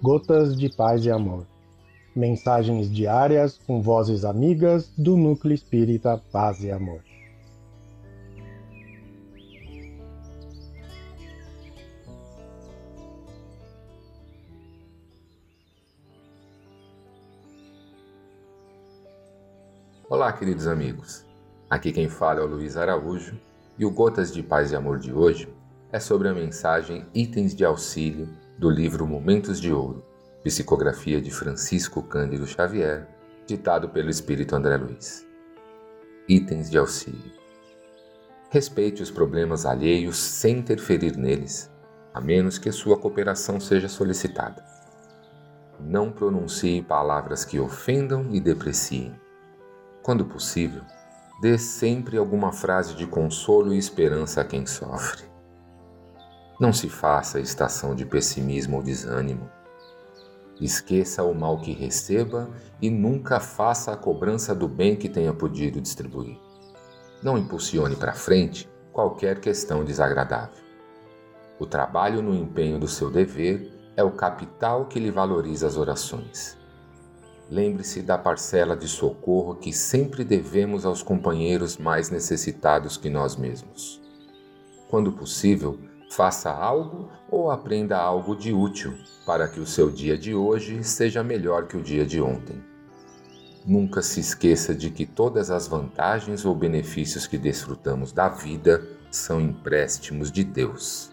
Gotas de Paz e Amor. Mensagens diárias com vozes amigas do Núcleo Espírita Paz e Amor. Olá, queridos amigos. Aqui quem fala é o Luiz Araújo e o Gotas de Paz e Amor de hoje é sobre a mensagem Itens de Auxílio do livro Momentos de Ouro, psicografia de Francisco Cândido Xavier, ditado pelo Espírito André Luiz. Itens de auxílio. Respeite os problemas alheios sem interferir neles, a menos que sua cooperação seja solicitada. Não pronuncie palavras que ofendam e depreciem. Quando possível, dê sempre alguma frase de consolo e esperança a quem sofre. Não se faça estação de pessimismo ou desânimo. Esqueça o mal que receba e nunca faça a cobrança do bem que tenha podido distribuir. Não impulsione para frente qualquer questão desagradável. O trabalho no empenho do seu dever é o capital que lhe valoriza as orações. Lembre-se da parcela de socorro que sempre devemos aos companheiros mais necessitados que nós mesmos. Quando possível, Faça algo ou aprenda algo de útil para que o seu dia de hoje seja melhor que o dia de ontem. Nunca se esqueça de que todas as vantagens ou benefícios que desfrutamos da vida são empréstimos de Deus.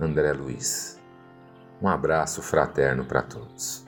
André Luiz. Um abraço fraterno para todos.